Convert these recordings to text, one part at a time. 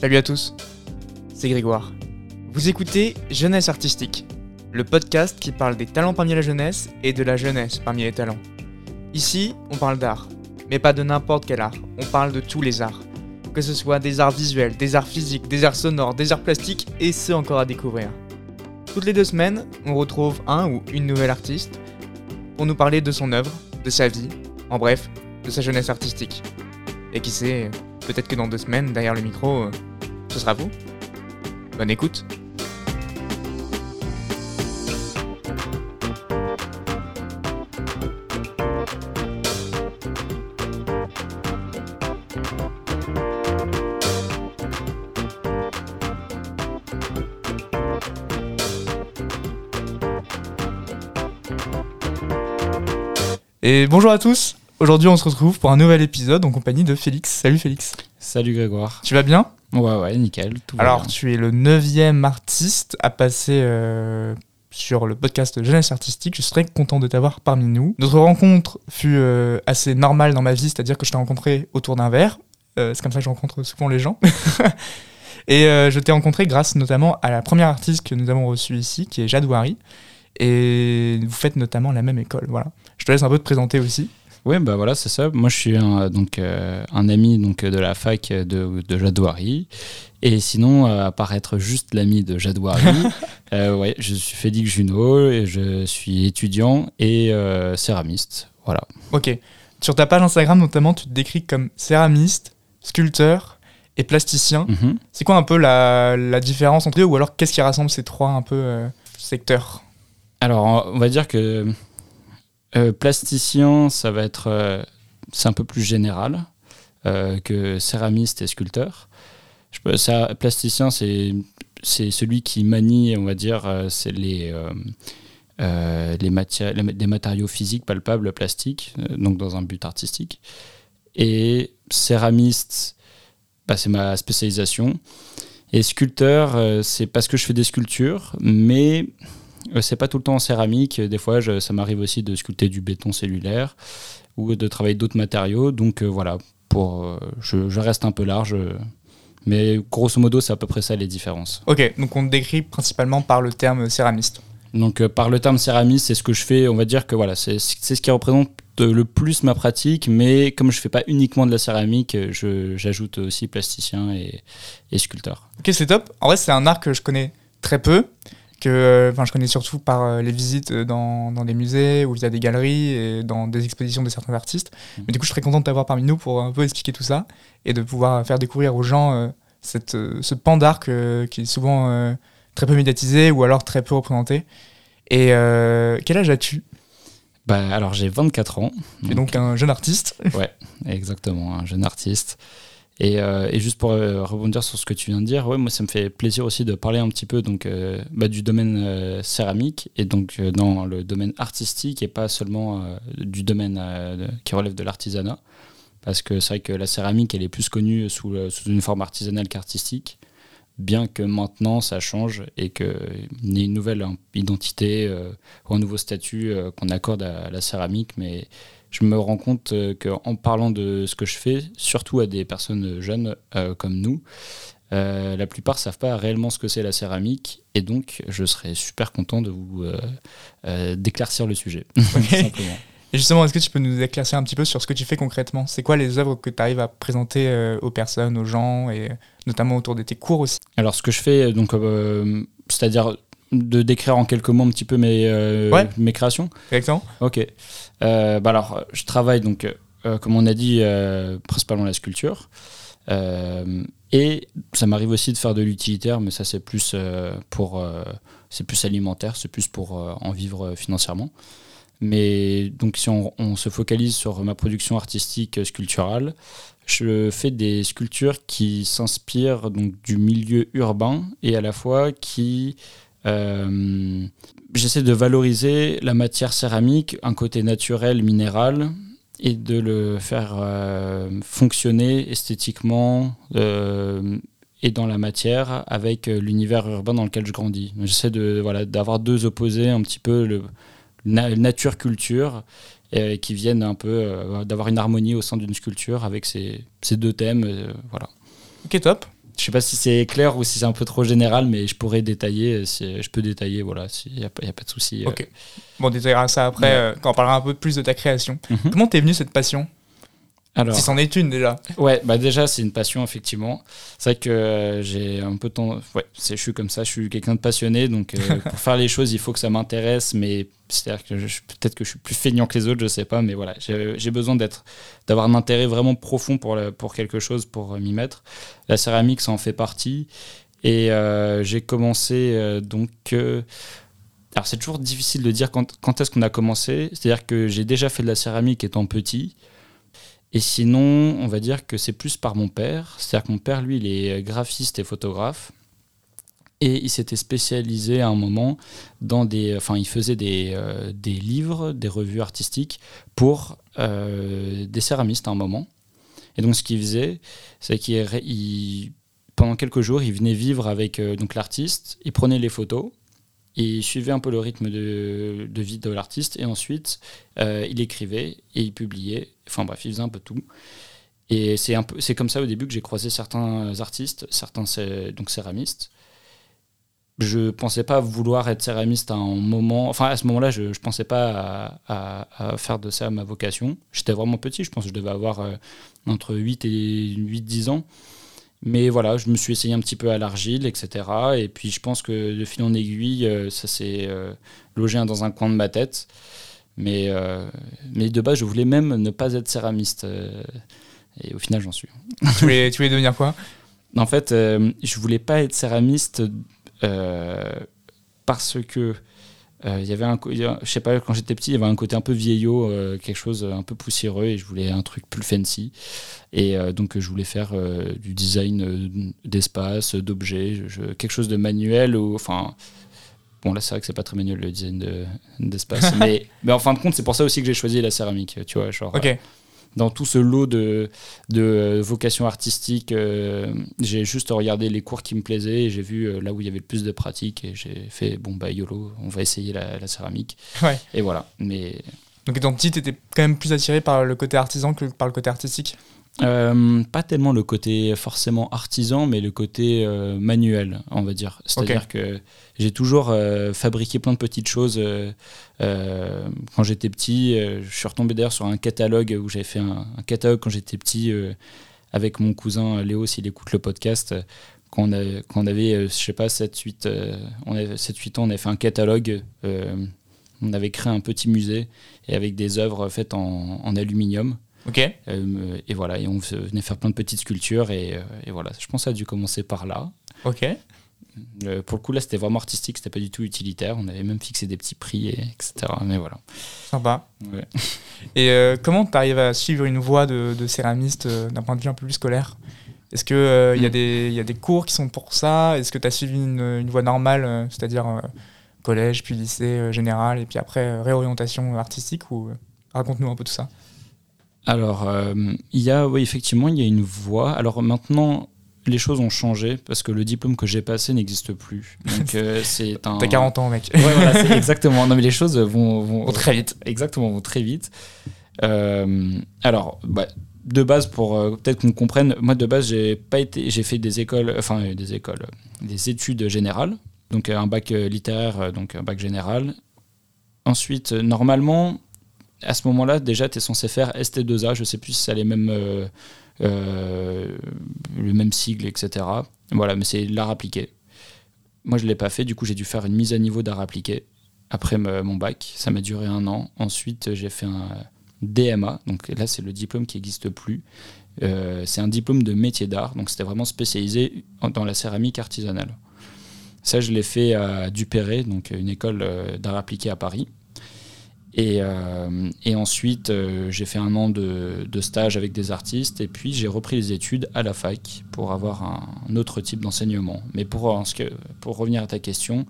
Salut à tous, c'est Grégoire. Vous écoutez Jeunesse Artistique, le podcast qui parle des talents parmi la jeunesse et de la jeunesse parmi les talents. Ici, on parle d'art, mais pas de n'importe quel art, on parle de tous les arts. Que ce soit des arts visuels, des arts physiques, des arts sonores, des arts plastiques et ceux encore à découvrir. Toutes les deux semaines, on retrouve un ou une nouvelle artiste pour nous parler de son œuvre, de sa vie, en bref, de sa jeunesse artistique. Et qui sait, peut-être que dans deux semaines, derrière le micro, euh, ce sera vous. Bonne écoute. Et bonjour à tous. Aujourd'hui, on se retrouve pour un nouvel épisode en compagnie de Félix. Salut Félix. Salut Grégoire. Tu vas bien? Ouais, ouais, nickel. Tout Alors, tu es le neuvième artiste à passer euh, sur le podcast Jeunesse Artistique. Je très content de t'avoir parmi nous. Notre rencontre fut euh, assez normale dans ma vie, c'est-à-dire que je t'ai rencontré autour d'un verre. Euh, c'est comme ça que je rencontre souvent les gens. Et je t'ai rencontré grâce notamment à la première artiste que nous avons reçue ici, qui est Jade Ouari. Et vous faites notamment la même école. Voilà. Je te laisse un peu te présenter aussi. Ouais, bah voilà, c'est ça. Moi, je suis un, donc, euh, un ami donc, de la fac de, de Jadouari. Et sinon, euh, à part être juste l'ami de Jadouari, euh, ouais, je suis Félix Junot, et je suis étudiant et céramiste. Voilà. Ok. Sur ta page Instagram, notamment, tu te décris comme céramiste, sculpteur et plasticien. Mhm. C'est quoi un peu la, la différence entre eux ou alors qu'est-ce qui rassemble ces trois un peu secteurs? Alors, on va dire que euh, plasticien, ça va être. euh, c'est un peu plus général euh, que céramiste et sculpteur. Ça, plasticien, c'est celui qui manie, on va dire, c'est les, les, des matériaux physiques palpables, plastiques, donc dans un but artistique. Et céramiste, bah, c'est ma spécialisation. Et sculpteur, c'est parce que je fais des sculptures, mais c'est pas tout le temps en céramique. Des fois, je- ça m'arrive aussi de sculpter du béton cellulaire ou de travailler d'autres matériaux. Donc euh, voilà, pour, euh, je, je reste un peu large. euh, mais grosso modo, c'est à peu près ça les différences. Ok, donc on te décrit principalement par le terme céramiste. Donc euh, par le terme céramiste, c'est ce que je fais. On va dire que voilà, c'est ce qui représente le plus ma pratique. Mais comme je fais pas uniquement de la céramique, euh, j'ajoute aussi plasticien et, et sculpteur. Ok, c'est top. En vrai, c'est un art que je connais très peu. Que, euh, enfin, je connais surtout par euh, les visites dans, dans des musées ou via des galeries et dans des expositions de certains artistes. Mhm. Mais du coup, je serais content de t'avoir parmi nous pour un peu expliquer tout ça et de pouvoir faire découvrir aux gens euh, cette, ce pan d'art que- qui est souvent très peu médiatisé ou alors très peu représenté. Et euh, quel âge as-tu? Bah, alors j'ai 24 ans. Tu es donc un jeune artiste. Ouais, exactement, un jeune artiste. Et, euh, et juste pour euh, rebondir sur ce que tu viens de dire, ouais, moi ça me fait plaisir aussi de parler un petit peu donc, euh, bah, du domaine céramique et donc dans le domaine artistique et pas seulement du domaine qui relève de l'artisanat. Parce que c'est vrai que la céramique elle est plus connue sous, une forme artisanale qu'artistique, bien que maintenant ça change et qu'il y ait une nouvelle identité ou un nouveau statut qu'on accorde à la céramique. Mais je me rends compte euh, qu'en parlant de ce que je fais, surtout à des personnes jeunes euh, comme nous, euh, la plupart savent pas réellement ce que c'est la céramique et donc je serais super content de vous euh, euh, d'éclaircir le sujet. Et justement, est-ce que tu peux nous éclaircir un petit peu sur ce que tu fais concrètement? C'est quoi les œuvres que tu arrives à présenter euh, aux personnes, aux gens, et notamment autour de tes cours aussi? Alors ce que je fais, donc, euh, c'est-à-dire de décrire en quelques mots un petit peu mes, euh, Ouais. mes créations. Exactement Ok. Euh, bah alors, je travaille donc, euh, comme on a dit, principalement la sculpture. Et ça m'arrive aussi de faire de l'utilitaire, mais ça c'est plus pour, c'est plus alimentaire, c'est plus pour en vivre financièrement. Mais donc si on, on se focalise sur ma production artistique sculpturale, je fais des sculptures qui s'inspirent donc du milieu urbain et à la fois qui euh, j'essaie de valoriser la matière céramique, un côté naturel, minéral, et de le faire euh, fonctionner esthétiquement euh, et dans la matière avec l'univers urbain dans lequel je grandis. J'essaie de voilà d'avoir deux opposés, un petit peu le na- nature-culture, euh, qui viennent un peu d'avoir une harmonie au sein d'une sculpture avec ces, ces deux thèmes. voilà. Ok, top. Je sais pas si c'est clair ou si c'est un peu trop général, mais je pourrais détailler. je peux détailler, voilà, il n'y a, a, pas de souci. Ok. Bon, on détaillera ça après quand on parlera un peu plus de ta création. Mhm. Comment t'es venu cette passion? Alors, si c'en est une déjà. Ouais, bah déjà c'est une passion effectivement. C'est vrai que euh, j'ai un peu de temps. Ouais, je suis comme ça, je suis quelqu'un de passionné, donc euh, pour faire les choses il faut que ça m'intéresse, mais c'est-à-dire que peut-être que je suis plus feignant que les autres, je sais pas, mais voilà, j'ai besoin d'être, d'avoir un intérêt vraiment profond pour, pour quelque chose, pour euh, m'y mettre. La céramique, ça en fait partie, et j'ai commencé donc. alors c'est toujours difficile de dire quand, quand est-ce qu'on a commencé. C'est-à-dire que j'ai déjà fait de la céramique étant petit. Et sinon, on va dire que c'est plus par mon père. C'est-à-dire que mon père, lui, il est graphiste et photographe. Et il s'était spécialisé à un moment dans des. Enfin, il faisait des, euh, des livres, des revues artistiques pour euh, des céramistes à un moment. Et donc, ce qu'il faisait, c'est qu'il. Pendant quelques jours, il venait vivre avec euh, donc l'artiste, il prenait les photos, il suivait un peu le rythme de, vie de l'artiste et ensuite euh, il écrivait et il publiait. Enfin bref, il faisait un peu tout. Et c'est un peu, c'est comme ça au début que j'ai croisé certains artistes, certains donc céramistes. Je pensais pas vouloir être céramiste à un moment. Enfin, à ce moment-là, je, ne pensais pas à, faire de ça ma vocation. J'étais vraiment petit, je pense que je devais avoir euh, entre 8 et 8-10 ans. Mais voilà, je me suis essayé un petit peu à l'argile, etc. Et puis je pense que de fil en aiguille, euh, ça s'est euh, logé dans un coin de ma tête. Mais, euh, mais de base, je voulais même ne pas être céramiste. et au final, j'en suis. Tu voulais, tu voulais devenir quoi? En fait, je voulais pas être céramiste parce que euh, il y avait un, je sais pas, quand j'étais petit, il y avait un côté un peu vieillot, euh, quelque chose un peu poussiéreux, et je voulais un truc plus fancy. Et euh, donc, je voulais faire du design d'espace, d'objets, quelque chose de manuel, ou enfin. Bon, là, c'est vrai que c'est pas très manuel le design d'espace, mais, mais en fin de compte, c'est pour ça aussi que j'ai choisi la céramique, tu vois. Genre, dans tout ce lot de, de vocations artistiques, euh, j'ai juste regardé les cours qui me plaisaient et j'ai vu euh, là où il y avait le plus de pratique et j'ai fait bon bah YOLO, on va essayer la, céramique. Ouais. Et voilà. Mais donc étant petit, étais quand même plus attiré par le côté artisan que par le côté artistique? Euh, pas tellement le côté forcément artisan, mais le côté manuel, on va dire. C'est-à-dire que j'ai toujours euh, fabriqué plein de petites choses. Euh, euh, quand j'étais petit, je suis retombé d'ailleurs sur un catalogue où j'avais fait un, catalogue quand j'étais petit avec mon cousin Léo, s'il écoute le podcast. Quand on, quand on avait, je sais pas, 7-8 on avait 7, ans, on avait fait un catalogue. on avait créé un petit musée et avec des œuvres faites en, en aluminium. Ok. et voilà, et on venait faire plein de petites sculptures et, et, voilà. Je pense que ça a dû commencer par là. Ok. Euh, pour le coup, là, c'était vraiment artistique, c'était pas du tout utilitaire. On avait même fixé des petits prix, et, etc. Mais voilà. Sympa. Et euh, comment tu arrives à suivre une voie de, céramiste euh, d'un point de vue un peu plus scolaire? Est-ce qu'il il y, mm. y, a des cours qui sont pour ça? Est-ce que tu as suivi une, une voie normale, c'est-à-dire collège, puis lycée général, et puis après réorientation artistique ou Raconte-nous un peu tout ça. Alors, il y a, oui, effectivement, il y a une voie. Alors maintenant, les choses ont changé parce que le diplôme que j'ai passé n'existe plus. Donc euh, c'est un. T'as 40 ans, mec. ouais, voilà, exactement. Non, mais les choses vont, vont, très vite. Exactement, vont très vite. Euh, alors, bah, de base, pour euh, peut-être qu'on comprenne, moi de base, j'ai pas été, j'ai fait des écoles, enfin des écoles, des études générales, donc un bac littéraire, donc un bac général. Ensuite, normalement, à ce moment-là, déjà, tu es censé faire ST2A. Je sais plus si ça les mêmes le même sigle, etc. Voilà, mais c'est l'art appliqué. Moi, je ne l'ai pas fait, du coup, j'ai dû faire une mise à niveau d'art appliqué après mon bac. Ça m'a duré un an. Ensuite, j'ai fait un DMA, donc là, c'est le diplôme qui n'existe plus. Euh, c'est un diplôme de métier d'art, donc c'était vraiment spécialisé dans la céramique artisanale. Ça, je l'ai fait à Dupéré, donc une école euh, d'art appliqué à Paris. Euh, et, ensuite, euh, j'ai fait un an de, stage avec des artistes et puis j'ai repris les études à la fac pour avoir un, autre type d'enseignement. Mais pour, pour revenir à ta question,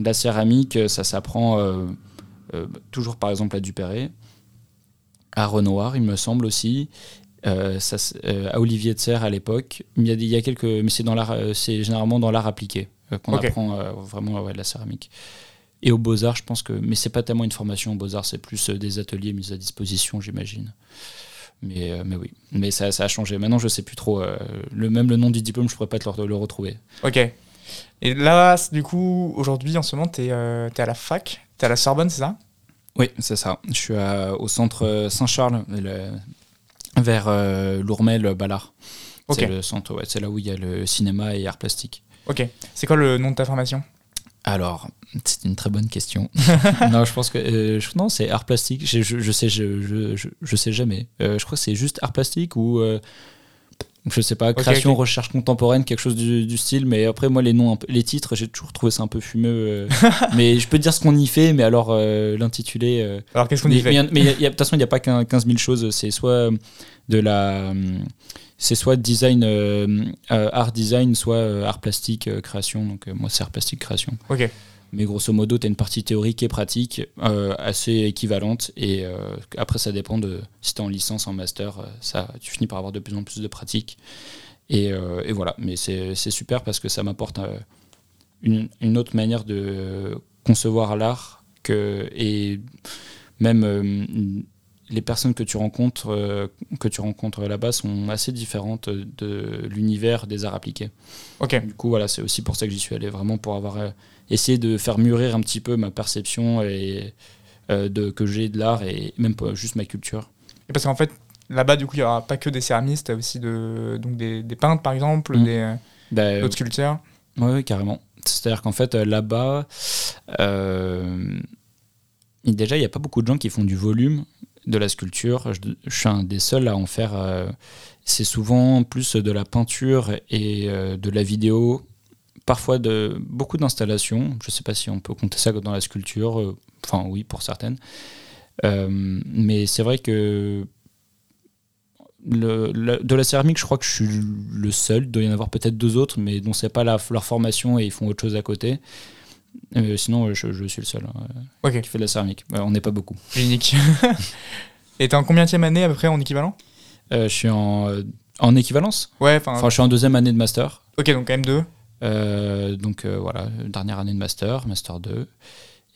la céramique, ça s'apprend euh, toujours par exemple à Dupéré, à Renoir, il me semble aussi. Ça, à Olivier de Serre à l'époque, il y a, il y a quelques, mais c'est généralement dans l'art appliqué qu'on apprend vraiment la céramique. Et aux Beaux-Arts, je pense que. Mais c'est pas tellement une formation aux Beaux-Arts, c'est plus euh, des ateliers mis à disposition, j'imagine. Mais, euh, mais oui, mais ça, ça a changé. Maintenant, je sais plus trop. euh, le, même le nom du diplôme, je pourrais pas te le, le retrouver. Ok. Et là, du coup, aujourd'hui, en ce moment, euh, t'es à la fac, t'es à la Sorbonne, c'est ça? Oui, c'est ça. Je suis à- au centre Saint-Charles, le- vers euh, Lourmel, Ballard. Ok. C'est le centre, ouais, c'est là où il y a le cinéma et art plastique. Ok. C'est quoi le nom de ta formation? Alors, c'est une très bonne question. non, je pense que euh, je- non, c'est art plastique. Je, je, je sais, je, je, je, je sais jamais. Euh, je crois que c'est juste art plastique ou euh, je sais pas, création, recherche contemporaine, quelque chose du, du style. Mais après, moi, les noms, peu- les titres, j'ai toujours trouvé ça un peu fumeux. euh. mais je peux te dire ce qu'on y fait, mais alors euh, l'intitulé. euh, Alors, qu'est-ce qu'on y fait mais de toute façon, il n'y a pas qu'un 15 000 choses. C'est soit de la. C'est soit design, art design, soit art plastique, création. Donc, moi, c'est art plastique, création. Ok. Mais grosso modo, tu as une partie théorique et pratique euh, assez équivalente. Et euh, après, ça dépend de si tu es en licence, en master. euh, ça, tu finis par avoir de plus en plus de pratique. Et, euh, et voilà. Mais c'est super parce que ça m'apporte une, une autre manière de concevoir l'art. que- Et même les personnes que tu rencontres, euh, que tu rencontres là-bas sont assez différentes de l'univers des arts appliqués. Ok. Du coup, voilà, c'est aussi pour ça que j'y suis allé, vraiment pour avoir essayé de faire mûrir un petit peu ma perception et, euh, de, que j'ai de l'art et même pas juste ma culture. Et parce qu'en fait, là-bas, du coup, il n'y aura pas que des céramistes, t'as aussi de, donc des, des peintres, par exemple, Mm. des Bah, d'autres sculpteurs. Oui, carrément. C'est-à-dire qu'en fait, euh, là-bas, euh, déjà, il n'y a pas beaucoup de gens qui font du volume de la sculpture. Je, je suis un des seuls à en faire. euh, c'est souvent plus de la peinture et euh, de la vidéo, parfois de beaucoup d'installations. Je ne sais pas si on peut compter ça dans la sculpture. euh, Enfin, oui, pour certaines. Euh, mais c'est vrai que le- le- de la céramique, je crois que je suis le seul. Il doit y en avoir peut-être deux autres, mais dont c'est pas la- leur formation et ils font autre chose à côté. Euh, sinon, euh, je, je suis le seul hein, qui fait de la céramique. Ouais, on n'est pas beaucoup. Unique. Et t'es en combien année à peu près en équivalent? Euh, je suis en, euh, en équivalence. Ouais, enfin. Enfin, je suis en deuxième année de master. ok, donc M2. Euh, donc euh, voilà, dernière année de master, master 2.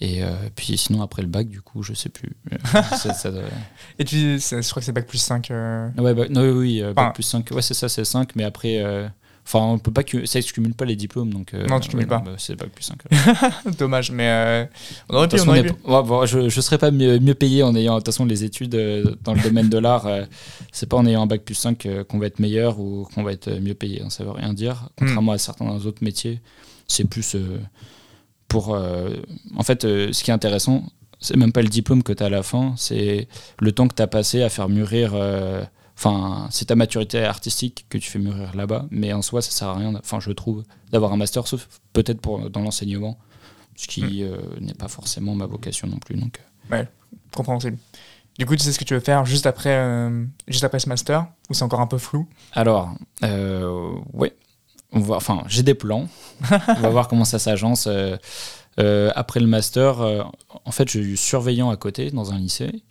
Et euh, puis sinon, après le bac, du coup, je sais plus. Ça- ça doit- Et tu, je crois que c'est bac plus 5. euh, Ouais, bah, non, oui, oui, euh, bac Enfin- plus 5. Ouais, c'est ça, c'est 5. Mais après, euh, enfin, on peut pas que ça, je cumule pas les diplômes. Donc, euh, Non, tu cumules ouais, pas. bah, c'est bac plus 5. Dommage, mais euh, on aurait pu, on aurait pu. pas- ouais, bon, je ne serais pas mieux, mieux payé en ayant de toute façon les études euh, dans le domaine de l'art. c'est pas en ayant un bac plus 5 euh, qu'on va être meilleur ou qu'on va être mieux payé. hein, ça veut rien dire. Contrairement à certains autres métiers, c'est plus pour. en fait, ce qui est intéressant, c'est même pas le diplôme que tu as à la fin, c'est le temps que tu as passé à faire mûrir. euh, Enfin, c'est ta maturité artistique que tu fais mûrir là-bas, mais en soi, ça sert à rien. Enfin, je trouve d'avoir un master, sauf peut-être pour dans l'enseignement, ce qui euh, n'est pas forcément ma vocation non plus. Donc, euh, Compréhensible. Du coup, tu sais ce que tu veux faire juste après, euh, juste après ce master Ou c'est encore un peu flou? Alors, euh, ouais, on va, enfin, j'ai des plans. on va voir comment ça s'agence. Euh, après le master, en fait, j'ai eu surveillant à côté dans un lycée,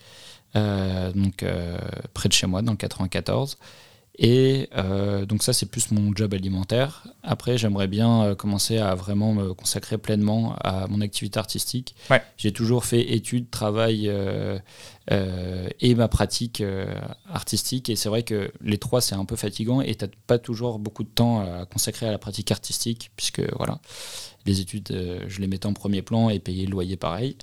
donc euh, près de chez moi, dans le 94. Et euh, donc ça, c'est plus mon job alimentaire. Après, j'aimerais bien euh, commencer à vraiment me consacrer pleinement à mon activité artistique. Ouais. J'ai toujours fait études, travail euh, euh, et ma pratique euh, artistique. Et c'est vrai que les trois, c'est un peu fatigant et tu n'as pas toujours beaucoup de temps à consacrer à la pratique artistique, puisque voilà, les études, euh, je les mettais en premier plan et payer le loyer pareil.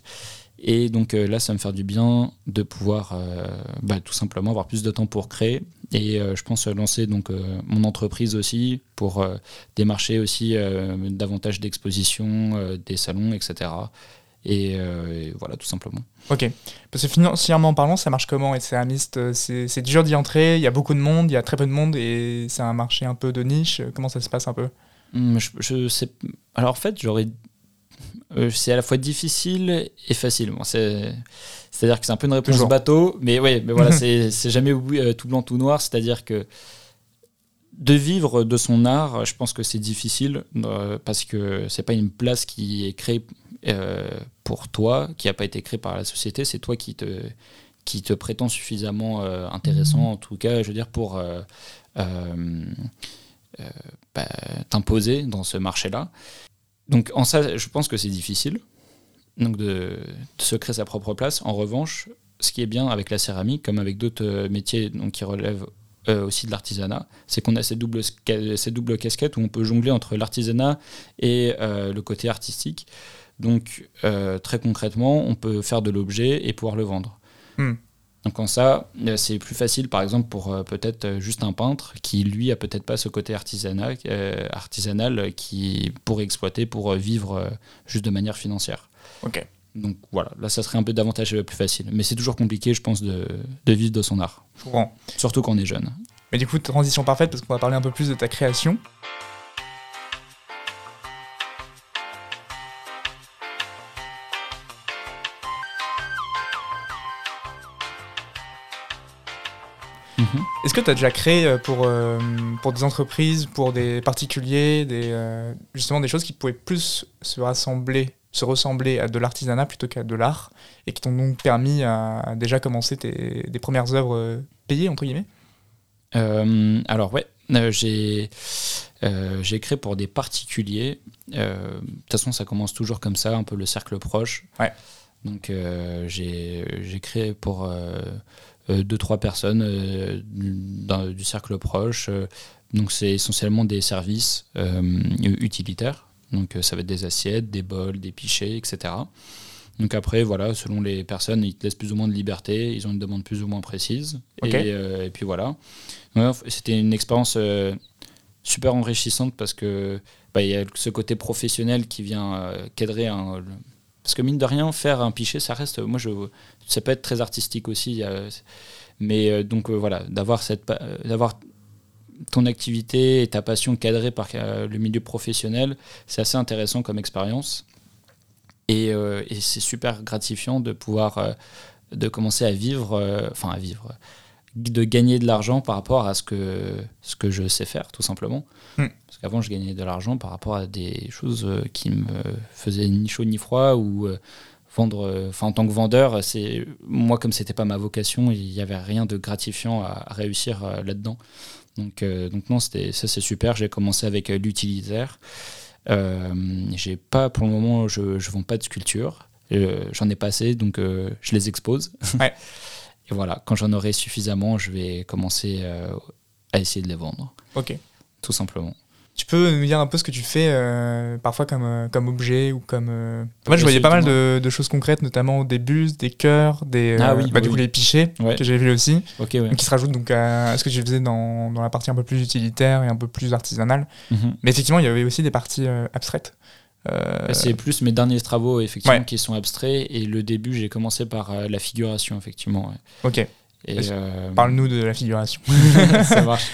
Et donc euh, là, ça va me faire du bien de pouvoir euh, bah, tout simplement avoir plus de temps pour créer. Et euh, je pense lancer donc mon entreprise aussi pour démarcher aussi davantage d'expositions, des salons, etc. Et, et voilà, tout simplement. Ok. Parce que financièrement parlant, ça marche comment être céramiste euh, C'est c'est dur d'y entrer, il y a beaucoup de monde, il y a très peu de monde et c'est un marché un peu de niche. Comment ça se passe un peu? Hum, Je, je sais. Alors en fait, j'aurais. Euh, c'est à la fois difficile et facile. Bon, c'est-à-dire que c'est un peu une réponse Toujours. bateau, mais oui, mais voilà, c'est, jamais euh, tout blanc tout noir. C'est-à-dire que de vivre de son art, je pense que c'est difficile euh, parce que c'est pas une place qui est créée euh, pour toi, qui n'a pas été créée par la société. C'est toi qui te qui te prétend suffisamment euh, intéressant, en tout cas, je veux dire, pour bah, t'imposer dans ce marché-là. Donc en ça, je pense que c'est difficile donc de, se créer sa propre place. En revanche, ce qui est bien avec la céramique, comme avec d'autres métiers donc, qui relèvent aussi de l'artisanat, c'est qu'on a cette double, cette casquette où on peut jongler entre l'artisanat et le côté artistique. Donc, très concrètement, on peut faire de l'objet et pouvoir le vendre. Hmm. Donc en ça, euh, c'est plus facile, par exemple, pour euh, peut-être euh, juste un peintre qui, lui, a peut-être pas ce côté artisanal, artisanal qui pourrait exploiter pour vivre juste de manière financière. Ok. Donc voilà, là, ça serait un peu davantage plus facile. Mais c'est toujours compliqué, je pense, de, de vivre de son art. Surtout quand on est jeune. Mais du coup, transition parfaite, parce qu'on va parler un peu plus de ta création. Est-ce que tu as déjà créé euh, pour, euh, pour des entreprises, pour des particuliers, des, euh, justement des choses qui pouvaient plus se rassembler, se ressembler à de l'artisanat plutôt qu'à de l'art et qui t'ont donc permis à, déjà commencer tes, des premières œuvres payées, entre guillemets? Alors, ouais, j'ai. j'ai créé pour des particuliers. De toute façon, ça commence toujours comme ça, un peu le cercle proche. Ouais. Donc, j'ai créé pour deux, trois personnes euh, du cercle proche. Euh, donc c'est essentiellement des services utilitaires. Donc ça va être des assiettes, des bols, des pichets, etc. Donc après, voilà, selon les personnes, ils te laissent plus ou moins de liberté, ils ont une demande plus ou moins précise. Et, puis voilà. C'était une expérience super enrichissante parce que bah, il y a ce côté professionnel qui vient cadrer un, parce que mine de rien, faire un pichet, ça reste. Moi, je, ça peut être très artistique aussi. mais euh, donc euh, voilà, d'avoir cette, euh, d'avoir ton activité et ta passion cadrée par le milieu professionnel, c'est assez intéressant comme expérience. Et, et c'est super gratifiant de pouvoir de commencer à vivre, enfin à vivre, de gagner de l'argent par rapport à ce que, ce que je sais faire, tout simplement. Hmm. Parce qu'avant, je gagnais de l'argent par rapport à des choses euh, qui me faisaient ni chaud ni froid ou euh, vendre. Euh, enfin, en tant que vendeur, c'est moi, comme c'était pas ma vocation, il n'y avait rien de gratifiant à, réussir là-dedans. Donc, donc non, ça c'est super. J'ai commencé avec l'utilitaire. j'ai pas, pour le moment, je ne vends pas de sculpture. J'en ai pas assez, donc je les expose. Ouais. Et voilà, quand j'en aurai suffisamment, je vais commencer euh, à essayer de les vendre. Ok. Tout simplement. Tu peux nous dire un peu ce que tu fais euh, parfois comme, euh, comme objet ou comme. Moi, je voyais pas mal de, choses concrètes, notamment des bustes, des cœurs, des. Ah oui, bah, du coup, les pichets que j'ai vu aussi. Ok, ouais. Qui se rajoutent donc à, ce que tu faisais dans, dans, la partie un peu plus utilitaire et un peu plus artisanale. Mhm. Mais effectivement, il y avait aussi des parties abstraites. Euh, c'est plus mes derniers travaux effectivement qui sont abstraits et le début j'ai commencé par euh, la figuration effectivement. Ok. Euh, parle-nous de la figuration. ça marche.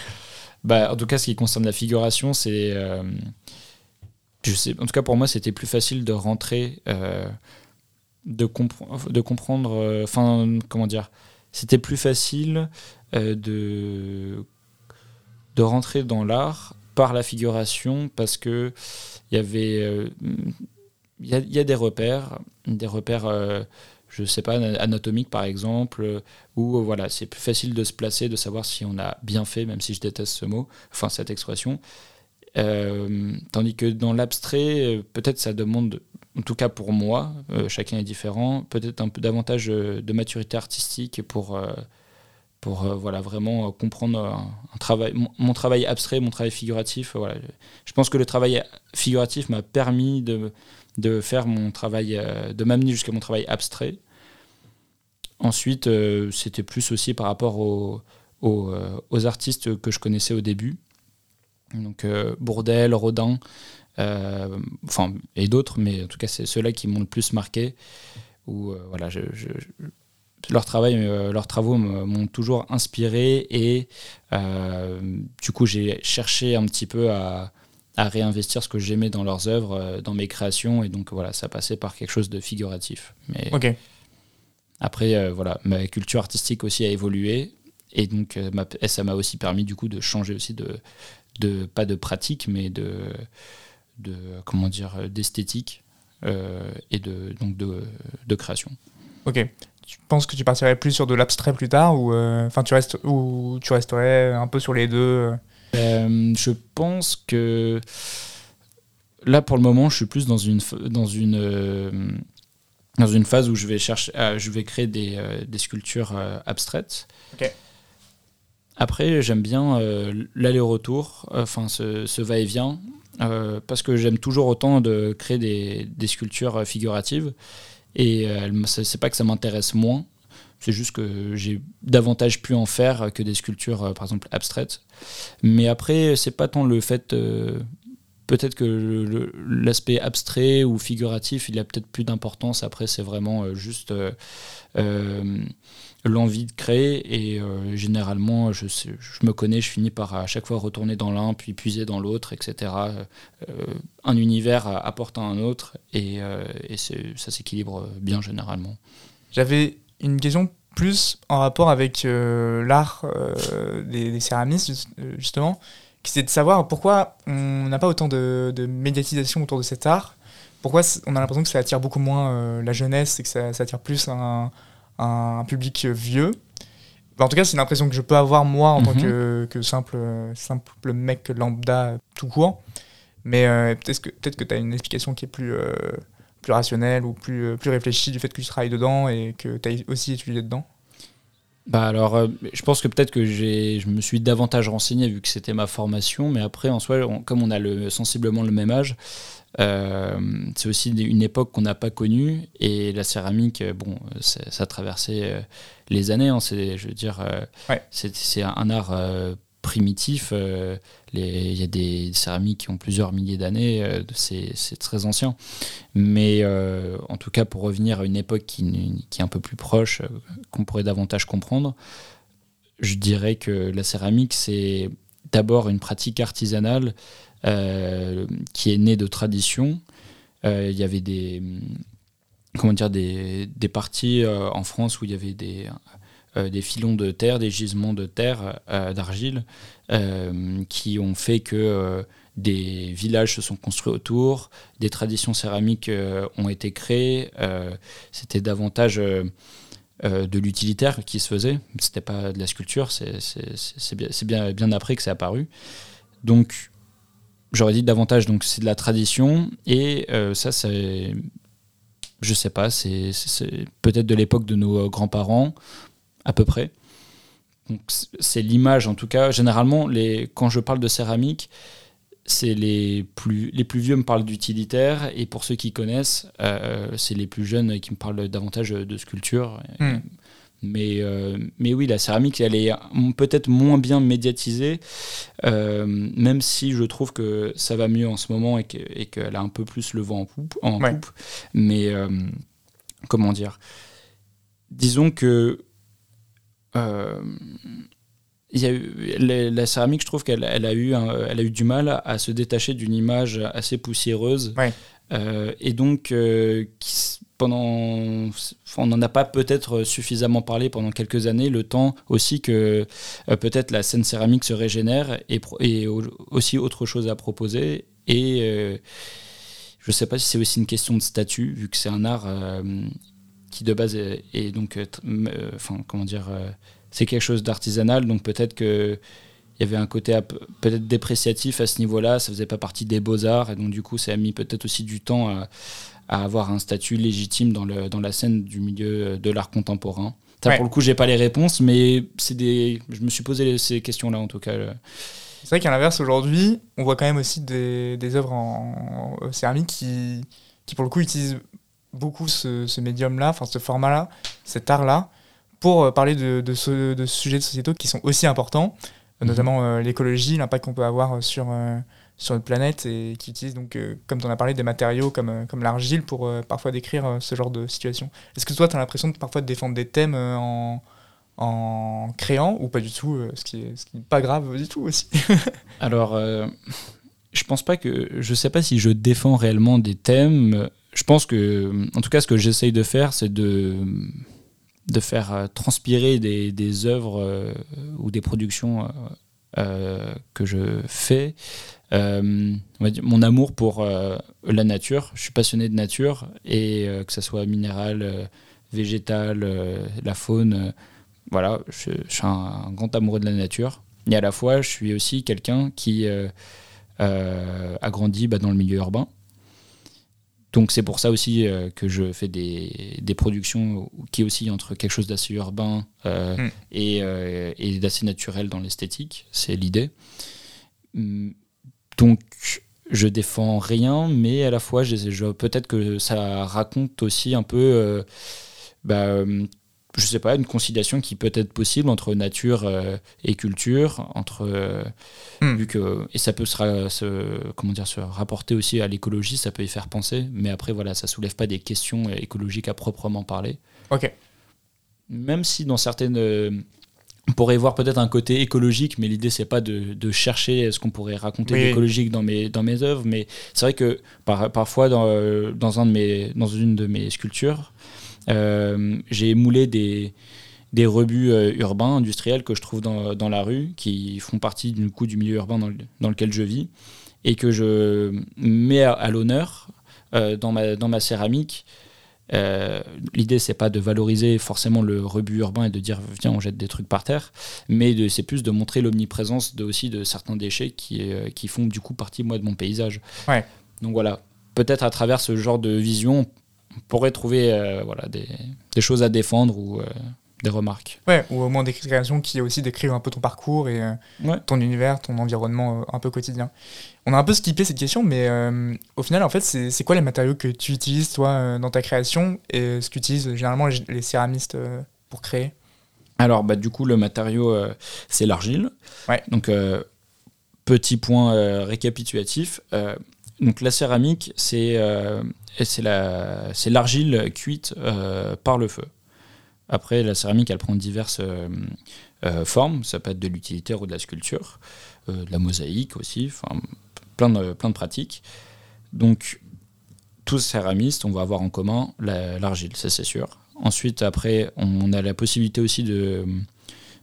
Bah, en tout cas, ce qui concerne la figuration, c'est, je sais, en tout cas pour moi, c'était plus facile de rentrer, de, de comprendre, enfin comment dire, c'était plus facile de de rentrer dans l'art par la figuration parce que il y avait euh, il y, a, des repères des repères euh, je sais pas anatomiques par exemple où voilà c'est plus facile de se placer de savoir si on a bien fait même si je déteste ce mot enfin cette expression. Euh, tandis que dans l'abstrait peut-être ça demande en tout cas pour moi chacun est différent peut-être un peu davantage de maturité artistique pour pour euh, voilà, vraiment euh, comprendre un, travail, mon, travail abstrait, mon travail figuratif. Euh, voilà. Je pense que le travail figuratif m'a permis de, faire mon travail, de m'amener jusqu'à mon travail abstrait. Ensuite, c'était plus aussi par rapport aux, aux, artistes que je connaissais au début. Donc Bourdel, Rodin, et d'autres, mais en tout cas, c'est ceux-là qui m'ont le plus marqué. Où voilà, je leur travail, euh, leurs travaux m'ont toujours inspiré et euh, du coup j'ai cherché un petit peu à, réinvestir ce que j'aimais dans leurs œuvres, euh, dans mes créations et donc voilà ça passait par quelque chose de figuratif. Mais après voilà ma culture artistique aussi a évolué et donc ça m'a aussi permis du coup de changer aussi de, de pas de pratique mais de, de comment dire d'esthétique et de donc de, de création. Ok tu penses que tu partirais plus sur de l'abstrait plus tard ou euh, enfin tu restes ou tu resterais un peu sur les deux euh euh, Je pense que là pour le moment je suis plus dans une dans une dans une phase où je vais, chercher, je vais créer des, des sculptures abstraites. Après, j'aime bien l'aller-retour, enfin ce, ce va-et-vient, parce que j'aime toujours autant de créer des, des sculptures figuratives. Et c'est pas que ça m'intéresse moins, c'est juste que j'ai davantage pu en faire que des sculptures, par exemple, abstraites. Mais après, c'est pas tant le fait peut-être que l'aspect abstrait ou figuratif, il a peut-être plus d'importance. Après, c'est vraiment euh, juste euh, euh, l'envie de créer. Et généralement, je, je, me connais, je finis par à chaque fois retourner dans l'un, puis puiser dans l'autre, etc. un univers apporte un autre, et, et ça s'équilibre bien généralement. J'avais une question plus en rapport avec l'art des, céramistes, justement c'est de savoir pourquoi on n'a pas autant de, médiatisation autour de cet art. Pourquoi on a l'impression que ça attire beaucoup moins euh, la jeunesse et que ça, attire plus un, un, public vieux. en tout cas, c'est l'impression que je peux avoir moi en tant mhm. que, simple, simple mec lambda tout court. Mais euh, peut-être que tu peut as une explication qui est plus, euh, plus rationnelle ou plus, plus réfléchie du fait que tu travailles dedans et que tu as aussi étudié dedans bah alors, euh, je pense que peut-être que je me suis davantage renseigné vu que c'était ma formation, mais après, en soi, comme on a le, sensiblement le même âge, euh, c'est aussi une époque qu'on n'a pas connue et la céramique, euh, bon, ça a traversé les années. Hein, c'est, je veux dire, c'est un art primitif. Euh, il y a des céramiques qui ont plusieurs milliers d'années, euh, c'est très ancien. Mais euh, en tout cas, pour revenir à une époque qui, est un peu plus proche, qu'on pourrait davantage comprendre, je dirais que la céramique, c'est d'abord une pratique artisanale qui est née de tradition. Il y avait des, comment dire, des, des parties en France où il y avait des euh, des filons de terre, des gisements de terre, euh, d'argile, euh, qui ont fait que des villages se sont construits autour, des traditions céramiques ont été créées. C'était davantage de l'utilitaire qui se faisait. C'était pas de la sculpture. C'est bien, bien, après que c'est apparu. Donc, j'aurais dit davantage. Donc, c'est de la tradition et ça, c'est, je sais pas, c'est peut-être de l'époque de nos grands-parents à peu près. C'est l'image en tout cas. Généralement, les, quand je parle de céramique, c'est les plus, les plus vieux me parlent d'utilitaire et pour ceux qui connaissent, euh, c'est les plus jeunes qui me parlent davantage de sculpture. Hmm. Mais, euh, mais oui, la céramique, elle est peut-être moins bien médiatisée, euh, même si je trouve que ça va mieux en ce moment et qu'elle a un peu plus le vent en poupe. En poupe. Mais comment dire? Disons que euh, y a eu, la, céramique, je trouve qu'elle elle a, eu elle a eu du mal à se détacher d'une image assez poussiéreuse. Euh, et donc, euh, pendant, on n'en a pas peut-être suffisamment parlé pendant quelques années, le temps aussi que peut-être la scène céramique se régénère et, et, aussi autre chose à proposer. Et je ne sais pas si c'est aussi une question de statut, vu que c'est un art qui de base est, donc, euh, euh, enfin, comment dire, euh, c'est quelque chose d'artisanal, donc peut-être que il y avait un côté peut-être dépréciatif à ce niveau-là, ça faisait pas partie des beaux-arts, et donc du coup ça a mis peut-être aussi du temps à, avoir un statut légitime dans, le, dans la scène du milieu de l'art contemporain. Ça, pour le coup, j'ai pas les réponses, mais c'est des, je me suis posé ces questions-là en tout cas. C'est vrai qu'à l'inverse, aujourd'hui, on voit quand même aussi des, des œuvres en, en céramique qui, qui, pour le coup, utilisent beaucoup ce, médium-là, enfin ce format-là, cet art-là, pour euh, parler de, ce, de sujets sociétaux qui sont aussi importants, mhm. notamment euh, l'écologie, l'impact qu'on peut avoir sur, euh, sur notre planète et qui utilisent donc, comme tu en as parlé, des matériaux comme, comme l'argile pour parfois décrire ce genre de situation. Est-ce que toi, tu as l'impression de parfois de défendre des thèmes en, en créant ou pas du tout, ce qui n'est pas grave du tout aussi? Alors, je pense pas que. Je sais pas si je défends réellement des thèmes je pense que, en tout cas, ce que j'essaye de faire, c'est de, de faire euh, transpirer des, des œuvres euh, ou des productions euh, que je fais. mon amour pour la nature. Je suis passionné de nature et que ce soit minéral, végétal, la faune. voilà, je, suis un, grand amoureux de la nature. Et à la fois, je suis aussi quelqu'un qui a grandi bah, dans le milieu urbain. Donc c'est pour ça aussi euh, que je fais des, des, productions qui est aussi entre quelque chose d'assez urbain mm. et, et d'assez naturel dans l'esthétique. C'est l'idée. Mm. Donc je défends rien, mais à la fois, je, peut-être que ça raconte aussi un peu, euh, bah, je sais pas, une conciliation qui peut être possible entre nature euh, et culture, entre euh, hmm. vu que et ça peut se, se, comment dire se rapporter aussi à l'écologie, ça peut y faire penser, mais après voilà, ça soulève pas des questions écologiques à proprement parler. Ok. Même si dans certaines on pourrait voir peut-être un côté écologique, mais l'idée c'est pas de, de, chercher ce qu'on pourrait raconter d'écologique dans mes, dans mes œuvres, mais c'est vrai que par, parfois dans, dans, un de mes, dans une de mes sculptures, euh, j'ai émoulé des, des rebuts euh, urbains, industriels que je trouve dans, dans, la rue, qui font partie du coup du milieu urbain dans, dans lequel je vis, et que je mets à, l'honneur euh, dans, ma, dans ma céramique euh, L'idée, c'est pas de valoriser forcément le rebut urbain et de dire viens, on jette des trucs par terre, mais c'est plus de montrer l'omniprésence de, aussi de certains déchets qui, euh, qui font du coup partie moi de mon paysage. Ouais. Donc voilà, peut-être à travers ce genre de vision, on pourrait trouver euh, voilà, des, des, choses à défendre ou euh, des remarques. Ouais, ou au moins des créations qui aussi décrivent un peu ton parcours et ton univers, ton environnement un peu quotidien. On a un peu skippé cette question, mais euh, au final, en fait, c'est quoi les matériaux que tu utilises, toi, euh, dans ta création et ce qu'utilisent généralement les, céramistes euh, pour créer? Alors, bah, du coup, le matériau, c'est l'argile. Ouais. Donc, petit point récapitulatif. donc, la céramique, c'est l'argile cuite par le feu. Après, la céramique, elle prend diverses formes. Ça peut être de l'utilitaire ou de la sculpture, de la mosaïque aussi. Enfin, plein de, plein de pratiques. Donc, tous céramistes, on va avoir en commun l'argile, ça c'est sûr. Ensuite, après, on a la possibilité aussi de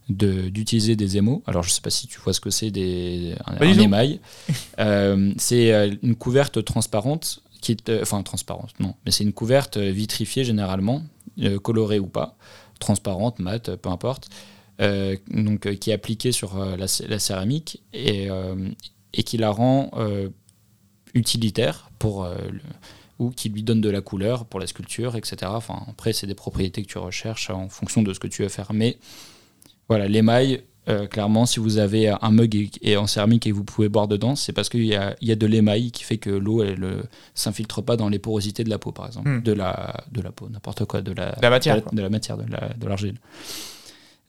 d'utiliser des émaux. Alors, je ne sais pas si tu vois ce que c'est, des, un, émail. Euh, c'est euh, une couverte transparente, euh, enfin transparente, non, mais c'est une couverte vitrifiée généralement, colorée ou pas, transparente, mate, peu importe, donc qui est appliquée sur la, céramique et, qui la rend euh, utilitaire pour, euh, ou qui lui donne de la couleur pour la sculpture, etc. Enfin, après, c'est des propriétés que tu recherches en fonction de ce que tu veux faire. Mais voilà, l'émail, euh, clairement, si vous avez un mug et, en céramique et vous pouvez boire dedans, c'est parce qu'il y a, y a, de l'émail qui fait que l'eau elle ne s'infiltre pas dans les porosités de la peau, par exemple. Hmm. De, la, de la peau, n'importe quoi, de la, matière. De la, matière, de l'argile.